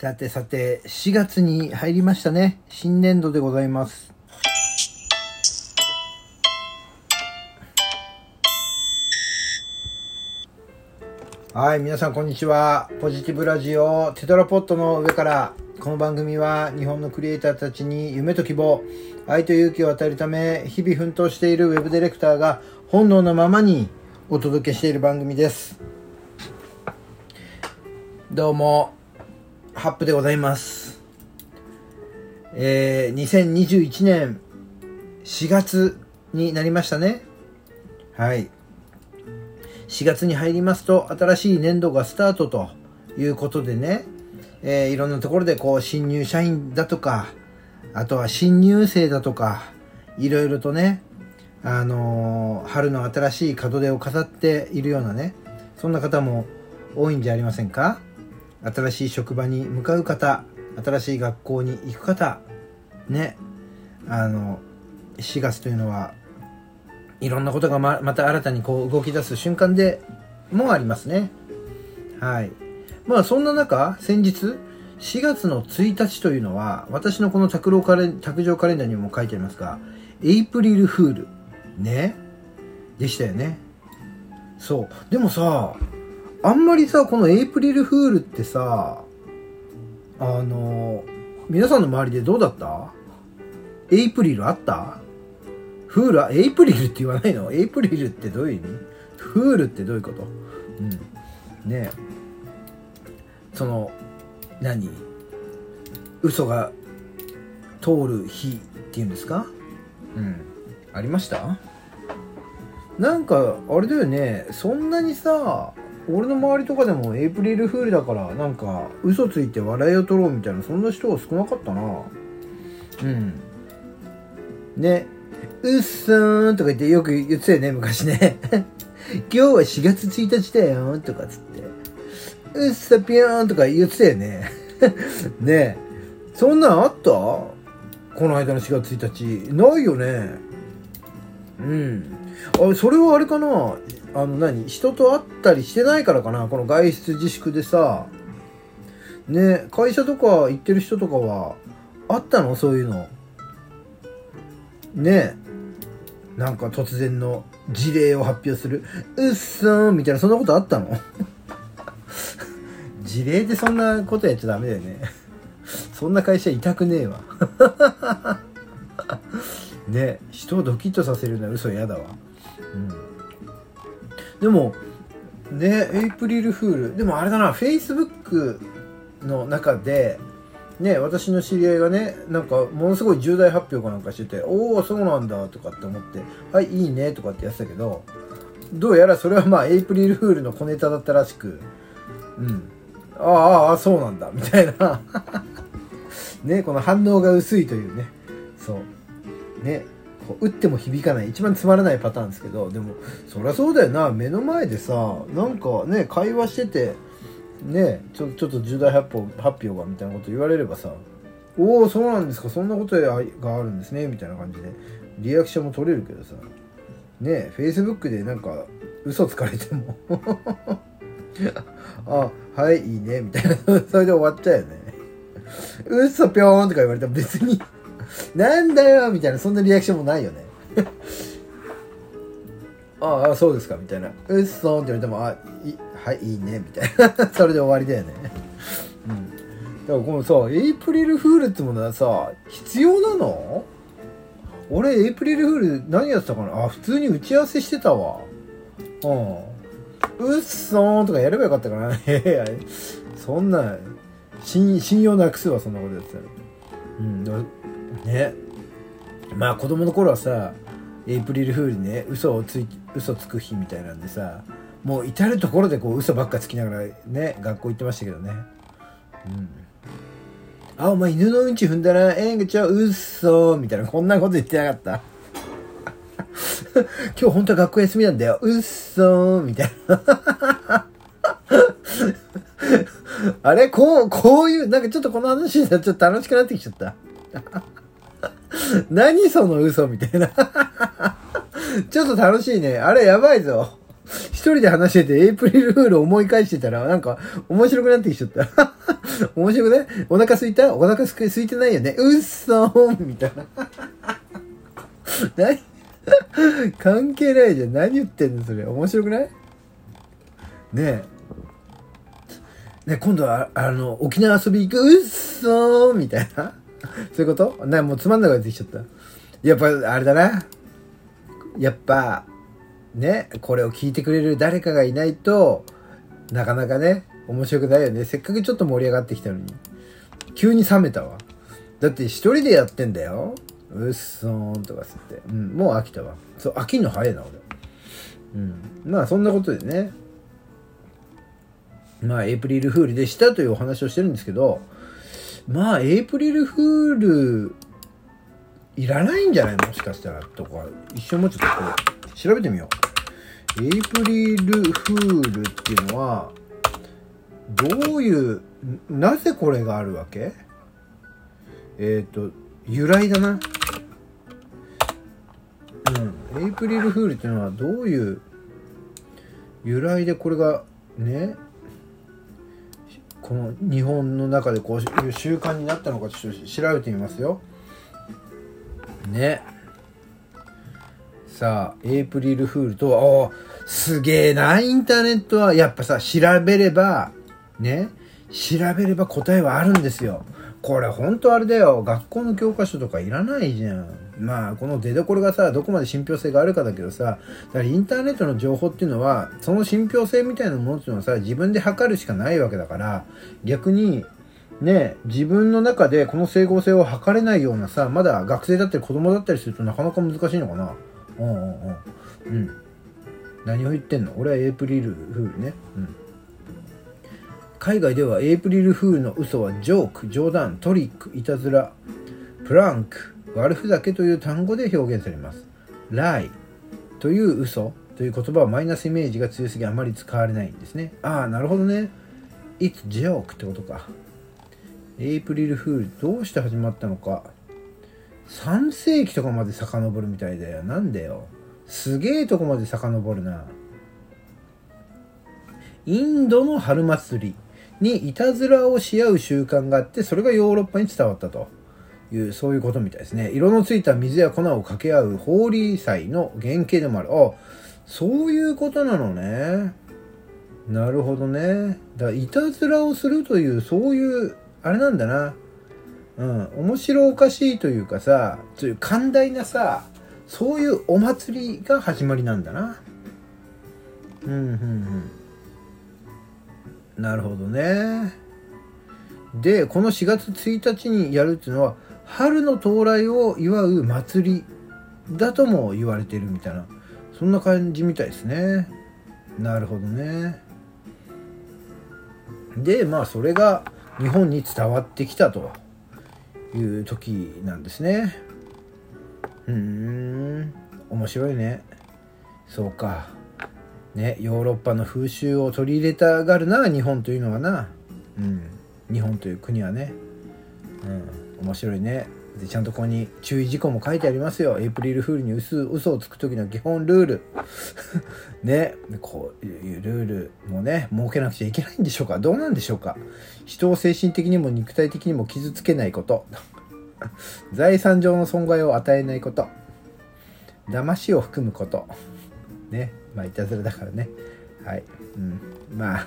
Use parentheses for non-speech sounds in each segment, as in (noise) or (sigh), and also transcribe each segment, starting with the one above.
さてさて、4月に入りましたね。新年度でございます。はい、皆さんこんにちは。ポジティブラジオテトラポットの上から、この番組は日本のクリエイターたちに夢と希望、愛と勇気を与えるため、日々奮闘しているウェブディレクターが本能のままにお届けしている番組です。どうも、ハップでございます。えー、2021年4月になりましたね。はい。4月に入りますと新しい年度がスタートということでね、えーいろんなところでこう新入社員だとか、あとは新入生だとか、いろいろとね、あのー春の新しい門出を飾っているようなね、そんな方も多いんじゃありませんか？新しい職場に向かう方、新しい学校に行く方、ね、あの、4月というのは、いろんなことがままた新たにこう動き出す瞬間でもありますね。はい。まあそんな中、先日、4月の1日というのは、私のこの卓郎カレ卓上カレンダーにも書いてありますが、エイプリルフール。ね。でしたよね。そう。でもさ、あんまりさ、このエイプリルフールってさ、あの、皆さんの周りでどうだった？エイプリルあった？フール、エイプリルって言わないの？エイプリルってどういう意味？フールってどういうこと？うん。ねえ。その、何？嘘が通る日っていうんですか？うん。ありました？なんか、あれだよね、そんなにさ、俺の周りとかでもエイプリルフールだから、なんか、嘘ついて笑いを取ろうみたいな、そんな人は少なかったな。うん。ね、うっそーんとか言ってよく言ってたよね、昔ね。(laughs) 今日は4月1日だよとかつって。うっそぴょーんとか言ってたよね。(laughs) ねそんなんあった？この間の4月1日。ないよね。うん。あ、それはあれかな？あの何？人と会ったりしてないからかな？この外出自粛でさ。ね会社とか行ってる人とかは、あったの？そういうの。ねなんか突然の事例を発表する。うっそーみたいな、そんなことあったの？(laughs) 事例でそんなことやっちゃダメだよね。そんな会社いたくねえわ。(laughs) ね人をドキッとさせるような嘘嫌だわ。でも、ねエイプリルフール。でもあれだな、Facebook の中で、ね、私の知り合いがね、なんか、ものすごい重大発表かなんかしてて、おお、そうなんだ、とかって思って、はい、いいね、とかってやってたけど、どうやらそれはまあ、エイプリルフールの小ネタだったらしく、うん。ああ、ああ、そうなんだ、みたいな。(laughs) ね、この反応が薄いというね、そう。ね、こう打っても響かない、一番つまらないパターンですけど、でも、そりゃそうだよな、目の前でさ、なんかね、会話してて、ねちょちょっと重大発表発表がみたいなこと言われればさ「おおそうなんですか。そんなことがあるんですね」みたいな感じでリアクションも取れるけどさねフェイスブックでなんか嘘つかれても。(laughs) あはいいいね。みたいな。(laughs) それで終わっちゃうよね。嘘ぴょーんとか言われたら別になんだよみたいなそんなリアクションもないよね (laughs) ああ、そうですか、みたいな。うっそーんって言われても、あ、いはい、いいね、みたいな。(laughs) それで終わりだよね。うん。だからこのさ、エイプリルフールってものはさ、必要なの？俺、エイプリルフール何やってたかな？あ、普通に打ち合わせしてたわ。うん。うっそーんとかやればよかったかな。(laughs) いやいやそんな、信信用なくすわ、そんなことやってたら。うん、だね。まあ子供の頃はさ、エイプリルフールにね嘘をつい嘘つく日みたいなんでさもう至る所でこう嘘ばっかつきながらね学校行ってましたけどね。うん。あお前犬のうんち踏んだらええんがちゃううっそみたいなこんなこと言ってなかった。(laughs) 今日本当は学校休みなんだよ。うっそみたいな。(laughs) あれこうこういうなんかちょっとこの話でちょっと楽しくなってきちゃった。(laughs) 何その嘘みたいな。(laughs) ちょっと楽しいね。あれやばいぞ。一人で話してて、エイプリルフール思い返してたら、なんか、面白くなってきちゃった。(laughs) 面白くない？お腹すいた？お腹すすいてないよねうっそーみたいな。何？関係ないじゃん。何言ってんのそれ。面白くない？ねえ。ね今度は、あの、沖縄遊び行く？うっそーみたいな。そういうこと？なもうつまんなくなってきちゃった。やっぱ、あれだな。やっぱ、ね、これを聞いてくれる誰かがいないと、なかなかね、面白くないよね。せっかくちょっと盛り上がってきたのに。急に冷めたわ。だって一人でやってんだよ。うっそーんとかつって。うん、もう飽きたわ。そう、飽きんの早いな、俺。うん。まあ、そんなことでね。まあ、エイプリルフールでしたというお話をしてるんですけど、まあ、エイプリルフール、いらないんじゃないもしかしたら、とか、一瞬もうちょっとこう、調べてみよう。エイプリルフールっていうのは、どういう、なぜこれがあるわけ？えっ、ー、と、由来だな。うん。エイプリルフールっていうのはどういう由来でこれがね、この日本の中でこういう習慣になったのかちょっと調べてみますよ。ね。さあ、エイプリルフールとは、おすげえな、インターネットは、やっぱさ、調べれば、ね、調べれば答えはあるんですよ。これほんとあれだよ。学校の教科書とかいらないじゃん。まあ、この出どころがさ、どこまで信憑性があるかだけどさ、だからインターネットの情報っていうのは、その信憑性みたいなものっていうのはさ、自分で測るしかないわけだから、逆に、ね、自分の中でこの整合性を測れないようなさ、まだ学生だったり子供だったりするとなかなか難しいのかな。うんうんうん。うん。何を言ってんの？俺はエイプリルフールね。うん。海外ではエイプリルフールの嘘はジョーク、冗談、トリック、いたずら、プランク、悪ふざけという単語で表現されます。ライという嘘という言葉はマイナスイメージが強すぎあまり使われないんですね。ああ、なるほどね。It's joke ってことか。エイプリルフールどうして始まったのか。3世紀とかまで遡るみたいだよ。なんでよ。すげえとこまで遡るな。インドの春祭り。にいたずらをし合う習慣があってそれがヨーロッパに伝わったというそういうことみたいですね。色のついた水や粉をかけ合うホー祭の原型でもある。あそういうことなのね。なるほどね。だいたずらをするというそういうあれなんだな。うん面白おかしいというかさそういう寛大なさそういうお祭りが始まりなんだな。うんうんうん。なるほどね。で、この4月1日にやるっていうのは、春の到来を祝う祭りだとも言われてるみたいな、そんな感じみたいですね。なるほどね。で、まあそれが日本に伝わってきたという時なんですね。うーん、面白いね。そうか。ね、ヨーロッパの風習を取り入れたがるな日本というのはな、うん、日本という国はね、うん、面白いね。でちゃんとここに注意事項も書いてありますよ。エイプリルフールに嘘嘘をつく時の基本ルール。(laughs) ね。こういうルールもね設けなくちゃいけないんでしょうか。どうなんでしょうか。人を精神的にも肉体的にも傷つけないこと。(laughs) 財産上の損害を与えないこと。騙しを含むこと。ね。まあいたずらだからね。はい。うん。まあ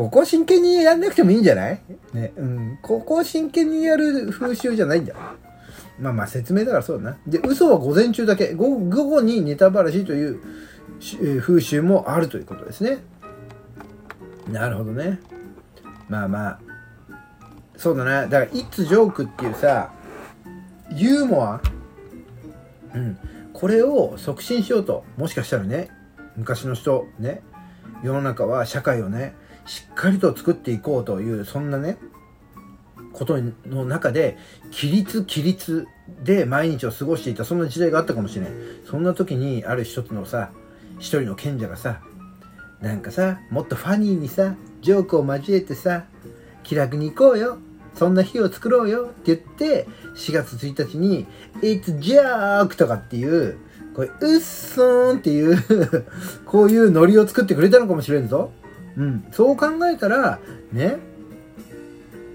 ここ真剣にやんなくてもいいんじゃない？ねうん。ここ真剣にやる風習じゃないんだまあまあ説明だからそうだな。で嘘は午前中だけ。午後にネタばらしという風習もあるということですね。なるほどね。まあまあ。そうだな。だから「いつジョーク」っていうさユーモア。うん。これを促進しようともしかしたらね昔の人ね世の中は社会をねしっかりと作っていこうというそんなねことの中で規律規律で毎日を過ごしていたそんな時代があったかもしれないそんな時にある一つのさ一人の賢者がさなんかさもっとファニーにさジョークを交えてさ気楽に行こうよそんな日を作ろうよって言って、4月1日に、It's Joke とかっていう、これ、うっそーんっていうこういうノリを作ってくれたのかもしれんぞ。うん。そう考えたら、ね、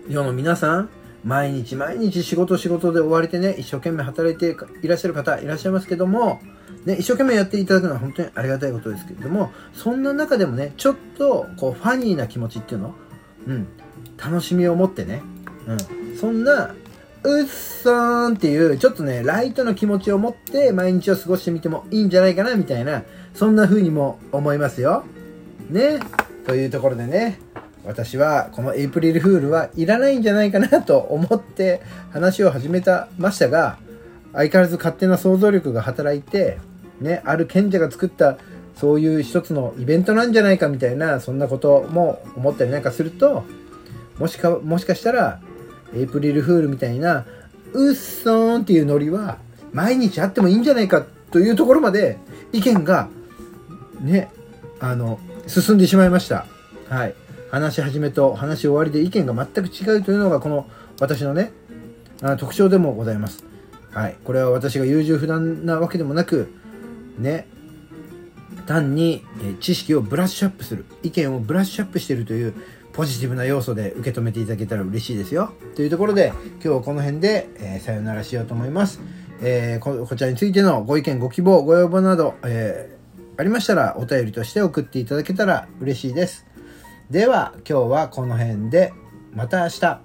世の皆さん毎日毎日仕事仕事で追われてね一生懸命働いていらっしゃる方いらっしゃいますけどもね、一生懸命やっていただくのは本当にありがたいことですけれどもそんな中でもねちょっとこうファニーな気持ちっていうの、うん、楽しみを持ってね、うん、そんなうっそーんっていうちょっとねライトの気持ちを持って毎日を過ごしてみてもいいんじゃないかなみたいなそんな風にも思いますよ。ね。というところでね私はこのエイプリルフールはいらないんじゃないかなと思って話を始めたましたが相変わらず勝手な想像力が働いてね、ある賢者が作ったそういう一つのイベントなんじゃないかみたいなそんなことも思ったりなんかするともしかもしかしたらエイプリルフールみたいなうっそーんっていうノリは毎日あってもいいんじゃないかというところまで意見がねあの進んでしまいました。はい。話し始めと話し終わりで意見が全く違うというのがこの私のねあ特徴でもございます。はい。これは私が優柔不断なわけでもなくね。単に知識をブラッシュアップする。意見をブラッシュアップしているというポジティブな要素で受け止めていただけたら嬉しいですよ。というところで今日はこの辺で、えー、さよならしようと思います、えー、ここちらについてのご意見ご希望ご要望など、えー、ありましたらお便りとして送っていただけたら嬉しいです。では今日はこの辺で。また明日。